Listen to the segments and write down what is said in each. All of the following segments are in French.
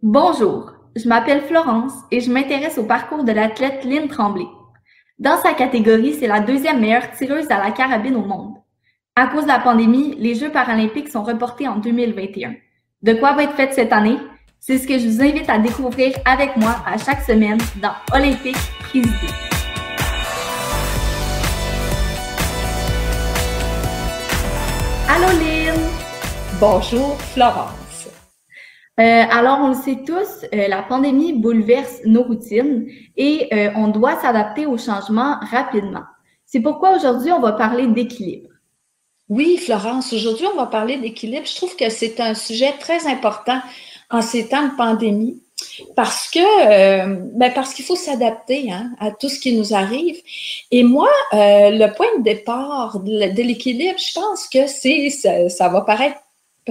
Bonjour, je m'appelle Florence et je m'intéresse au parcours de l'athlète Lynn Tremblay. Dans sa catégorie, c'est la deuxième meilleure tireuse à la carabine au monde. À cause de la pandémie, les Jeux paralympiques sont reportés en 2021. De quoi va être faite cette année? C'est ce que je vous invite à découvrir avec moi à chaque semaine dans Olympique Présidé. Allô Lynn! Bonjour Florence. Euh, alors, on le sait tous, euh, la pandémie bouleverse nos routines et euh, on doit s'adapter aux changements rapidement. C'est pourquoi aujourd'hui, on va parler d'équilibre. Oui, Florence, aujourd'hui, on va parler d'équilibre. Je trouve que c'est un sujet très important en ces temps de pandémie parce que ben parce qu'il faut s'adapter hein, à tout ce qui nous arrive. Et moi, le point de départ de, l'équilibre, je pense que c'est ça va paraître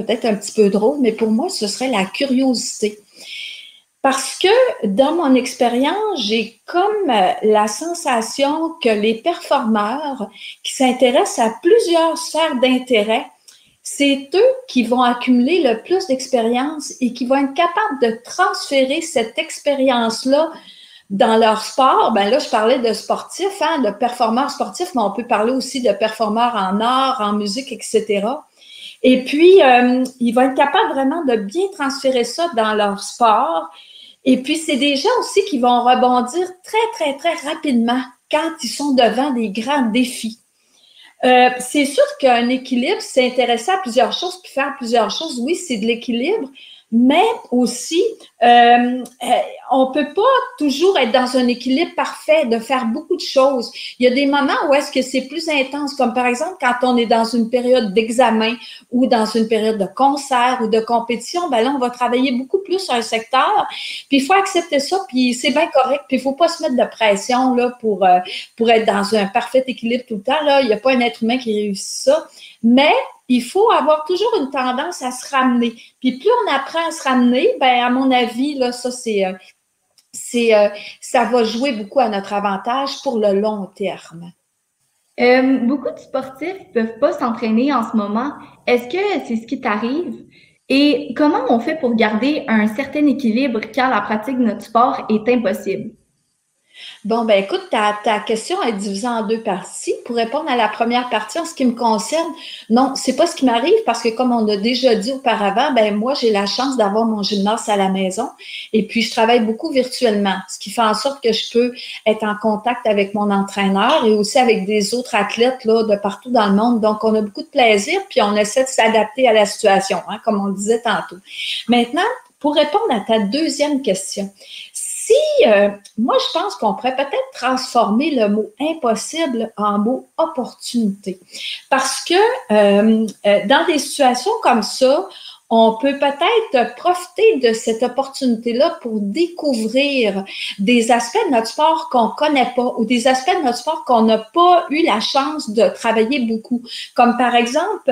peut-être un petit peu drôle, mais pour moi, ce serait la curiosité. Parce que dans mon expérience, j'ai comme euh, la sensation que les performeurs qui s'intéressent à plusieurs sphères d'intérêt, c'est eux qui vont accumuler le plus d'expérience et qui vont être capables de transférer cette expérience-là dans leur sport. Ben là, je parlais de sportifs, hein, de performeurs sportifs, mais on peut parler aussi de performeurs en art, en musique, etc. Et puis, euh, ils vont être capables vraiment de bien transférer ça dans leur sport. Et puis, c'est des gens aussi qui vont rebondir très, très, très rapidement quand ils sont devant des grands défis. Euh, c'est sûr qu'un équilibre, c'est à plusieurs choses, puis faire plusieurs choses. Oui, c'est de l'équilibre, mais aussi, euh, euh, on peut pas toujours être dans un équilibre parfait, de faire beaucoup de choses. Il y a des moments où est-ce que c'est plus intense, comme par exemple quand on est dans une période d'examen ou dans une période de concert ou de compétition, ben là, on va travailler beaucoup plus sur un secteur. Puis il faut accepter ça, puis c'est bien correct. Puis il faut pas se mettre de pression là pour euh, pour être dans un parfait équilibre tout le temps. Là, il n'y a pas un être humain qui réussit ça. Mais il faut avoir toujours une tendance à se ramener. Puis plus on apprend à se ramener, ben à mon avis, là, ça, c'est, euh, euh, ça va jouer beaucoup à notre avantage pour le long terme. Euh, beaucoup de sportifs ne peuvent pas s'entraîner en ce moment. Est-ce que c'est ce qui t'arrive? Et comment on fait pour garder un certain équilibre quand la pratique de notre sport est impossible? Bon, ben écoute, ta, question est divisée en deux parties. Pour répondre à la première partie, en ce qui me concerne, non, c'est pas ce qui m'arrive parce que comme on a déjà dit auparavant, ben moi, j'ai la chance d'avoir mon gymnase à la maison et puis je travaille beaucoup virtuellement, ce qui fait en sorte que je peux être en contact avec mon entraîneur et aussi avec des autres athlètes là, de partout dans le monde. Donc, on a beaucoup de plaisir puis on essaie de s'adapter à la situation, hein, comme on disait tantôt. Maintenant, pour répondre à ta deuxième question, si, euh, moi, je pense qu'on pourrait peut-être transformer le mot impossible en mot opportunité. Parce que euh, euh, dans des situations comme ça, on peut peut-être profiter de cette opportunité-là pour découvrir des aspects de notre sport qu'on connaît pas ou des aspects de notre sport qu'on n'a pas eu la chance de travailler beaucoup, comme par exemple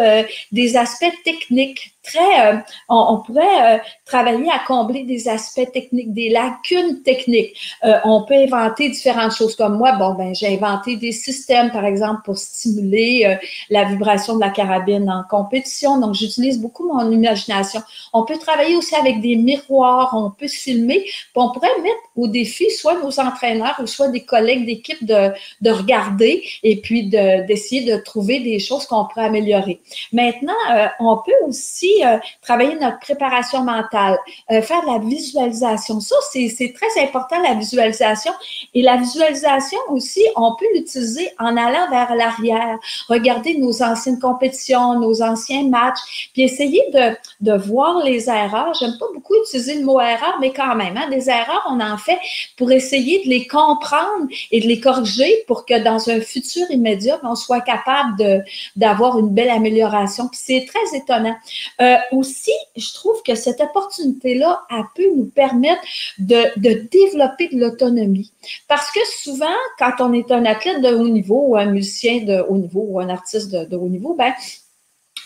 des aspects techniques euh, on, pourrait euh, travailler à combler des aspects techniques, des lacunes techniques. Euh, on peut inventer différentes choses comme moi. Bon, ben, j'ai inventé des systèmes, par exemple, pour stimuler la vibration de la carabine en compétition. Donc, j'utilise beaucoup mon imagination. On peut travailler aussi avec des miroirs. On peut filmer. On pourrait mettre au défi soit nos entraîneurs ou soit des collègues d'équipe de, de regarder et puis d'essayer de, trouver des choses qu'on pourrait améliorer. Maintenant, on peut aussi euh, travailler notre préparation mentale, euh, faire de la visualisation. Ça, c'est très important, la visualisation. Et la visualisation aussi, on peut l'utiliser en allant vers l'arrière, regarder nos anciennes compétitions, nos anciens matchs, puis essayer de, voir les erreurs. J'aime pas beaucoup utiliser le mot erreur, mais quand même, hein, des erreurs, on en fait pour essayer de les comprendre et de les corriger pour que dans un futur immédiat, on soit capable d'avoir une belle amélioration. Puis c'est très étonnant. Euh, euh, aussi, je trouve que cette opportunité-là a pu nous permettre de, développer de l'autonomie. Parce que souvent, quand on est un athlète de haut niveau ou un musicien de haut niveau ou un artiste de, haut niveau, ben,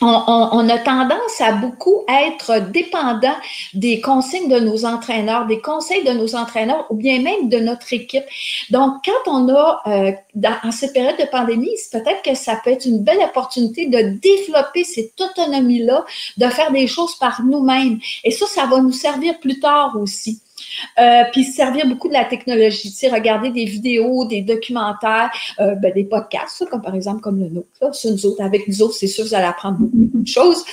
on, a tendance à beaucoup être dépendant des consignes de nos entraîneurs, des conseils de nos entraîneurs ou bien même de notre équipe. Donc, quand on a, euh, dans, en cette période de pandémie, peut-être que ça peut être une belle opportunité de développer cette autonomie-là, de faire des choses par nous-mêmes. Et ça, ça va nous servir plus tard aussi. Euh, puis servir beaucoup de la technologie, regarder des vidéos, des documentaires, euh, ben, des podcasts, comme par exemple comme le nôtre. Là. avec nous autres, c'est sûr vous allez apprendre beaucoup de choses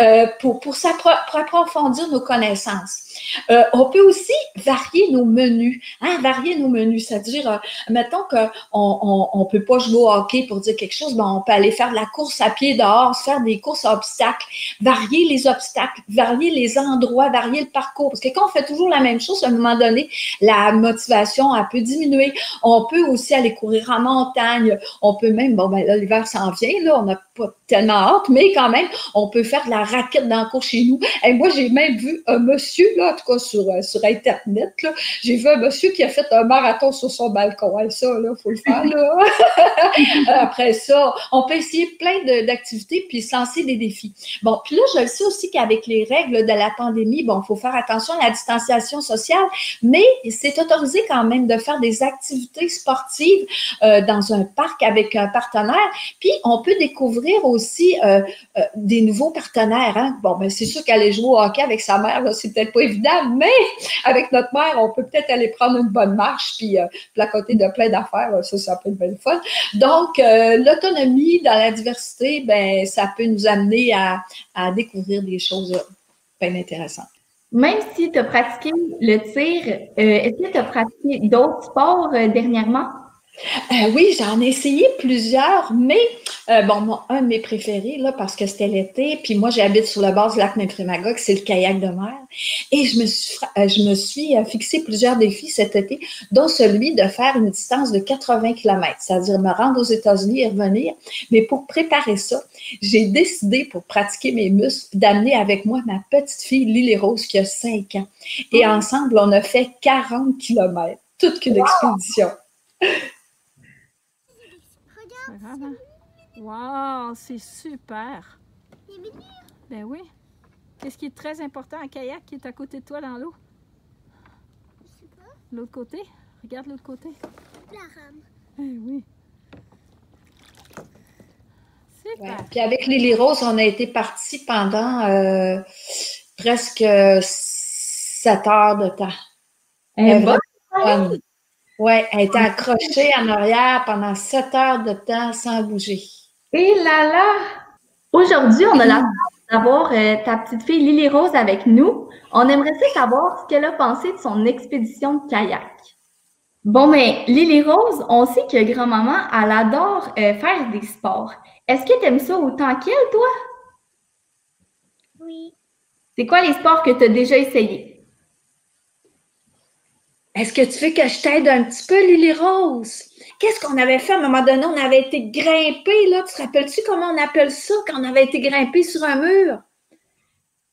euh, pour, pour, pour approfondir nos connaissances. Euh, on peut aussi varier nos menus. Hein, varier nos menus, c'est-à-dire, euh, mettons qu'on on, peut pas jouer au hockey pour dire quelque chose, ben on peut aller faire de la course à pied dehors, faire des courses à obstacles, varier les obstacles, varier les endroits, varier le parcours. Parce que quand on fait toujours la même chose, à un moment donné, la motivation elle peut diminuer. On peut aussi aller courir en montagne. On peut même, bon, ben là, l'hiver s'en vient, là, on n'a pas tellement hâte, mais quand même, on peut faire de la raquette dans le cours chez nous. Et moi, j'ai même vu un monsieur, là, en tout cas sur, euh, sur Internet, j'ai vu un monsieur qui a fait un marathon sur son balcon. ça, là, faut le faire, là. Après ça, on peut essayer plein d'activités puis se lancer des défis. Bon, puis là, je le sais aussi qu'avec les règles de la pandémie, bon, il faut faire attention à la distanciation sociale, mais c'est autorisé quand même de faire des activités sportives euh, dans un parc avec un partenaire. Puis, on peut découvrir aussi euh, des nouveaux partenaires. Hein. Bon, ben c'est sûr qu'aller jouer au hockey avec sa mère, c'est peut-être pas évident, mais avec notre mère, on peut peut-être aller prendre une bonne marche puis euh, placoter de plein d'affaires. Ça, ça peut être bien fun. Donc, euh, l'autonomie dans la diversité, ben, ça peut nous amener à, découvrir des choses bien intéressantes. Même si tu as pratiqué le tir, euh, est-ce que tu as pratiqué d'autres sports dernièrement? Euh, oui, j'en ai essayé plusieurs, mais euh, bon, un de mes préférés, là, parce que c'était l'été, puis moi, j'habite sur la base du lac Nymphrémagog, c'est le kayak de mer. Et je me suis, euh, je me suis fixé plusieurs défis cet été, dont celui de faire une distance de 80 km, c'est-à-dire me rendre aux États-Unis et revenir. Mais pour préparer ça, j'ai décidé, pour pratiquer mes muscles, d'amener avec moi ma petite fille Lily Rose, qui a 5 ans. Et ensemble, on a fait 40 km, toute qu'une expédition. Wow, c'est super. Ben oui. Qu'est-ce qui est très important un kayak qui est à côté de toi dans l'eau? Je sais pas. L'autre côté? Regarde l'autre côté. La rame. Ben oui. Super. Puis avec Lily Rose, on a été partis pendant euh, presque sept heures de temps. Elle oui, elle était accrochée en arrière pendant sept heures de temps sans bouger. Et là là! Aujourd'hui, on a la chance d'avoir euh, ta petite fille Lily Rose avec nous. On aimerait savoir ce qu'elle a pensé de son expédition de kayak. Bon, mais Lily Rose, on sait que grand-maman, elle adore euh, faire des sports. Est-ce que tu aimes ça autant qu'elle, toi? Oui. C'est quoi les sports que tu as déjà essayés? Est-ce que tu veux que je t'aide un petit peu, Lily Rose? Qu'est-ce qu'on avait fait? À un moment donné? On avait été grimpé, là. Tu te rappelles-tu comment on appelle ça quand on avait été grimpé sur un mur?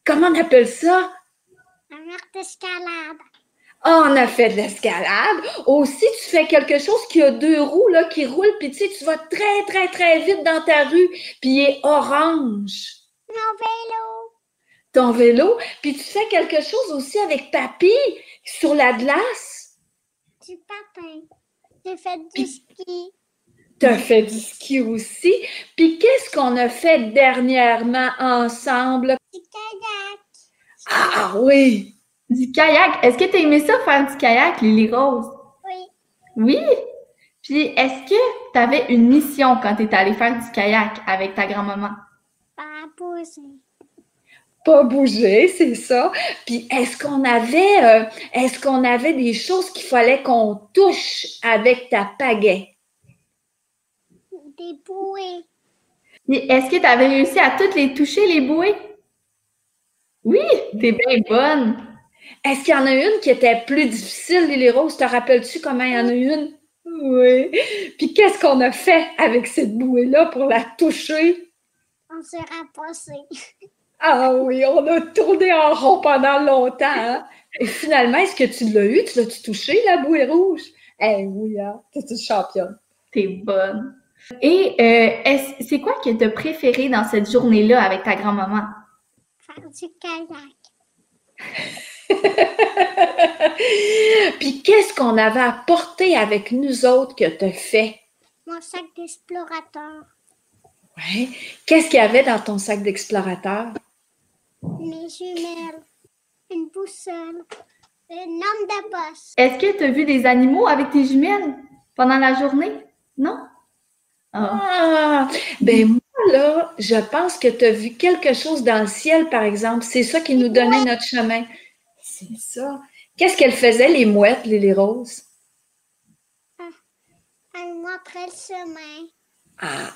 Comment on appelle ça? Un mur d'escalade. Ah, on a fait de l'escalade. Aussi, tu fais quelque chose qui a deux roues, là, qui roulent, puis tu sais, tu vas très, très, très vite dans ta rue, puis il est orange. Mon vélo. Ton vélo. Puis tu fais quelque chose aussi avec papy sur la glace? Du patin. J'ai fait du ski. Tu as fait du ski aussi. Puis qu'est-ce qu'on a fait dernièrement ensemble? Du kayak. Ah oui! Du kayak. Est-ce que tu as aimé ça faire du kayak, Lily Rose? Oui. Oui? Puis est-ce que tu avais une mission quand tu étais allée faire du kayak avec ta grand-maman? Pas pas bouger, c'est ça. Puis est-ce qu'on avait, euh, est-ce qu'on avait des choses qu'il fallait qu'on touche avec ta pagaie? Des bouées. Est-ce que tu avais réussi à toutes les toucher, les bouées? Oui, t'es bien bonne. Est-ce qu'il y en a une qui était plus difficile, Lily Rose? Te rappelles-tu comment il y en a une? Oui. Puis qu'est-ce qu'on a fait avec cette bouée-là pour la toucher? On s'est rapproché. Ah oui, on a tourné en rond pendant longtemps. Hein. Et finalement, est-ce que tu l'as eu? Tu l'as-tu touché, la bouée rouge? Eh oui, hein? t'es une championne. T'es bonne. Et euh, c'est quoi que tu as préféré dans cette journée-là avec ta grand-maman? Faire du kayak. Puis qu'est-ce qu'on avait apporté avec nous autres que tu as fait? Mon sac d'explorateur. Oui. Qu'est-ce qu'il y avait dans ton sac d'explorateur? Mes jumelles, une boussole, une lampe de poche. Est-ce que tu as vu des animaux avec tes jumelles pendant la journée? Non? Ah, ben moi, là, je pense que tu as vu quelque chose dans le ciel, par exemple. C'est ça qui nous donnait notre chemin. C'est ça. Qu'est-ce qu'elles faisaient, les mouettes, les, les roses? Ah, elles montraient le chemin. Ah,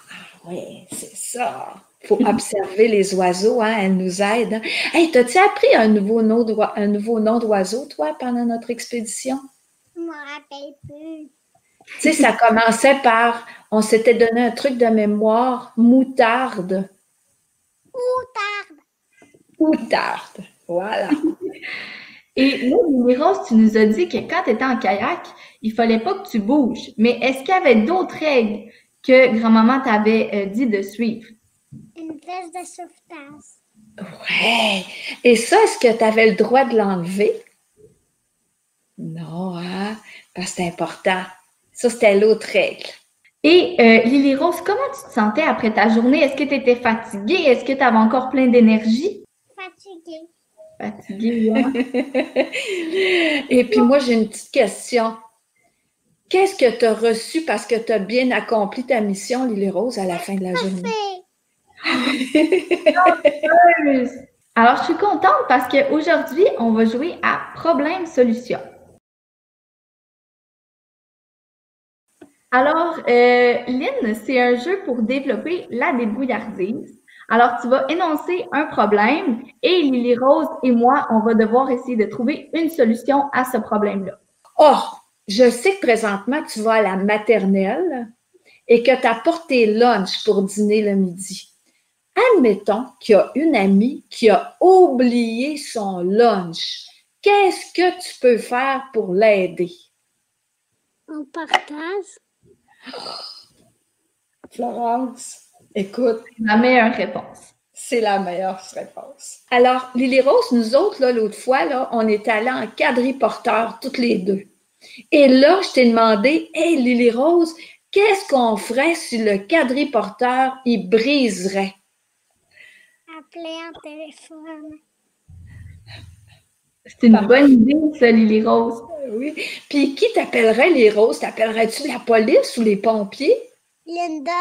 oui, c'est ça. Il faut observer les oiseaux, hein, elles nous aident. Hein. Hey, t'as-tu appris un nouveau nom un nouveau nom d'oiseau, toi, pendant notre expédition? Je ne me rappelle plus. Tu sais, ça commençait par, on s'était donné un truc de mémoire, moutarde. Moutarde. Moutarde, voilà. Et là, Rose, tu nous as dit que quand tu étais en kayak, il fallait pas que tu bouges. Mais est-ce qu'il y avait d'autres règles que grand-maman t'avait euh, dit de suivre? Une veste de sauvetage. Ouais. Et ça, est-ce que tu avais le droit de l'enlever? Non, hein? Parce que c'est important. Ça, c'était l'autre règle. Et euh, Lily Rose, comment tu te sentais après ta journée? Est-ce que tu étais fatiguée? Est-ce que tu avais encore plein d'énergie? Fatiguée. Fatiguée, oui. Et puis moi, j'ai une petite question. Qu'est-ce que tu as reçu parce que tu as bien accompli ta mission, Lily Rose, à la fin de la journée? Alors, je suis contente parce qu'aujourd'hui, on va jouer à problème-solution. Alors, euh, Lynn, c'est un jeu pour développer la débrouillardise. Alors, tu vas énoncer un problème et Lily Rose et moi, on va devoir essayer de trouver une solution à ce problème-là. Oh, je sais que présentement, tu vas à la maternelle et que tu as porté lunch pour dîner le midi. Admettons qu'il y a une amie qui a oublié son lunch. Qu'est-ce que tu peux faire pour l'aider? On partage. Florence, écoute. La meilleure réponse. C'est la meilleure réponse. Alors, Lily Rose, nous autres, l'autre fois, là, on est allés en quadriporteur toutes les deux. Et là, je t'ai demandé, Hey, Lily Rose, qu'est-ce qu'on ferait si le quadriporteur, il briserait? Appeler un téléphone. C'est une bonne idée, ça, Lily Rose. Oui. Puis qui t'appellerait les roses? T'appellerais-tu la police ou les pompiers? Linda.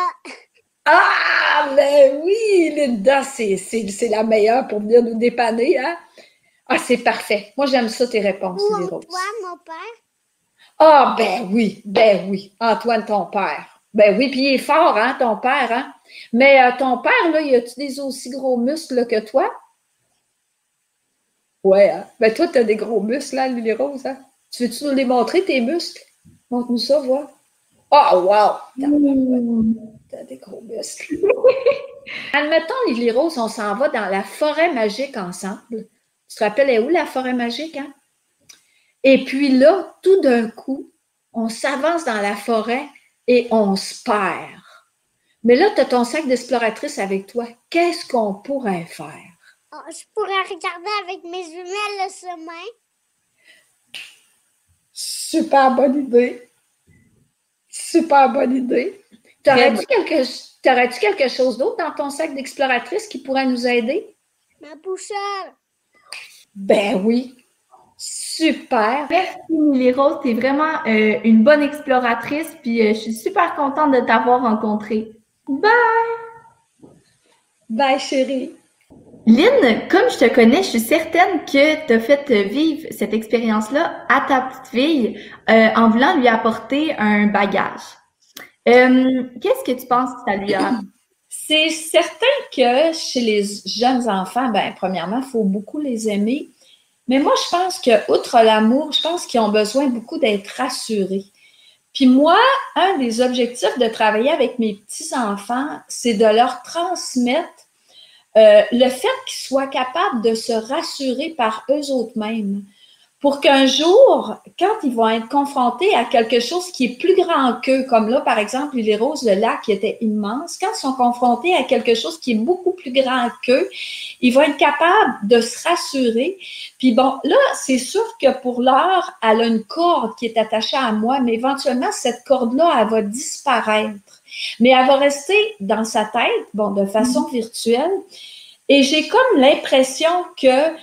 Ah, ben oui, Linda, c'est la meilleure pour venir nous dépanner, hein? Ah, c'est parfait. Moi, j'aime ça, tes réponses, les roses. Toi, mon père? Ah, ben oui, ben oui. Antoine, ton père. Ben oui, puis il est fort, hein, ton père, hein? Mais euh, ton père, là, y a-tu des aussi gros muscles que toi? Ouais, hein? Ben toi, tu as des gros muscles, là, Lily Rose, hein? Tu veux-tu nous les montrer, tes muscles? Montre-nous ça, vois. Oh, wow! T'as des gros muscles. Admettons, Lily Rose, on s'en va dans la forêt magique ensemble. Tu te rappelles où la forêt magique, hein? Et puis là, tout d'un coup, on s'avance dans la forêt et on se perd. Mais là, tu as ton sac d'exploratrice avec toi. Qu'est-ce qu'on pourrait faire? Oh, je pourrais regarder avec mes jumelles le chemin. Super bonne idée. Super bonne idée. T'aurais-tu quelque, quelque chose d'autre dans ton sac d'exploratrice qui pourrait nous aider? Ma boussole. Ben oui. Super. Merci, Milly Rose. Tu es vraiment euh, une bonne exploratrice. Puis euh, je suis super contente de t'avoir rencontrée. Bye! Bye, chérie. Lynn, comme je te connais, je suis certaine que tu as fait vivre cette expérience-là à ta petite fille euh, en voulant lui apporter un bagage. Euh, qu'est-ce que tu penses que ça lui a? C'est certain que chez les jeunes enfants, ben, premièrement, il faut beaucoup les aimer. Mais moi, je pense que, outre l'amour, je pense qu'ils ont besoin beaucoup d'être rassurés. Puis moi, un des objectifs de travailler avec mes petits-enfants, c'est de leur transmettre euh, le fait qu'ils soient capables de se rassurer par eux mêmes pour qu'un jour, quand ils vont être confrontés à quelque chose qui est plus grand qu'eux, comme là, par exemple, les roses, le lac qui était immense, quand ils sont confrontés à quelque chose qui est beaucoup plus grand qu'eux, ils vont être capables de se rassurer. Puis bon, là, c'est sûr que pour l'heure, elle a une corde qui est attachée à moi, mais éventuellement, cette corde-là, elle va disparaître. Mais elle va rester dans sa tête, bon, de façon mm-hmm. virtuelle. Et j'ai comme l'impression que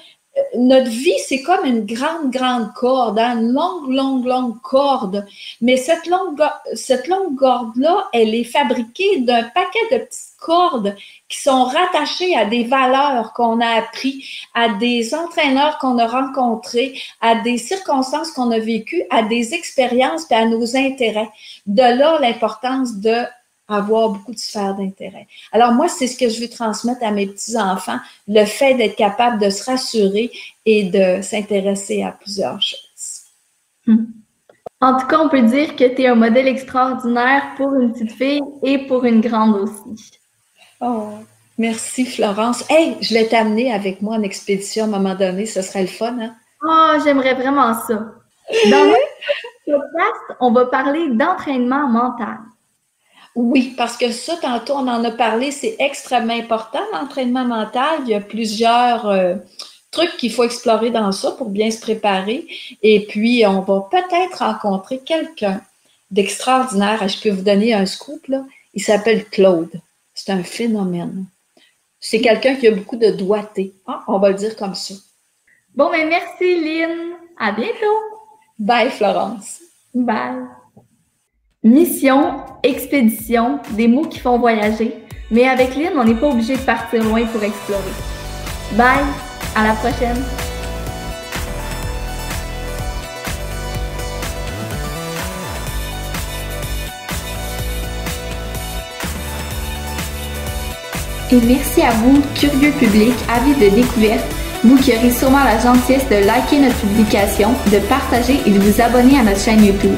notre vie, c'est comme une grande, grande corde, hein, une longue, longue, longue corde. Mais cette longue, cette longue corde-là, elle est fabriquée d'un paquet de petites cordes qui sont rattachées à des valeurs qu'on a appris, à des entraîneurs qu'on a rencontrés, à des circonstances qu'on a vécues, à des expériences et à nos intérêts. De là l'importance de avoir beaucoup de sphères d'intérêt. Alors moi, c'est ce que je veux transmettre à mes petits-enfants, le fait d'être capable de se rassurer et de s'intéresser à plusieurs choses. Hmm. En tout cas, on peut dire que tu es un modèle extraordinaire pour une petite fille et pour une grande aussi. Oh, merci Florence. Hey, je vais t'amener avec moi en expédition à un moment donné, ce serait le fun, hein? Oh, j'aimerais vraiment ça. Dans notre podcast, on va parler d'entraînement mental. Oui, parce que ça, tantôt, on en a parlé, c'est extrêmement important, l'entraînement mental. Il y a plusieurs euh, trucs qu'il faut explorer dans ça pour bien se préparer. Et puis, on va peut-être rencontrer quelqu'un d'extraordinaire. Je peux vous donner un scoop, là. Il s'appelle Claude. C'est un phénomène. C'est quelqu'un qui a beaucoup de doigté. Ah, on va le dire comme ça. Bon, mais ben, merci, Lynn. À bientôt. Bye, Florence. Bye. Mission, expédition, des mots qui font voyager. Mais avec Lynn, on n'est pas obligé de partir loin pour explorer. Bye, à la prochaine. Et merci à vous, curieux public, avis de découverte, vous qui aurez sûrement la gentillesse de liker notre publication, de partager et de vous abonner à notre chaîne YouTube.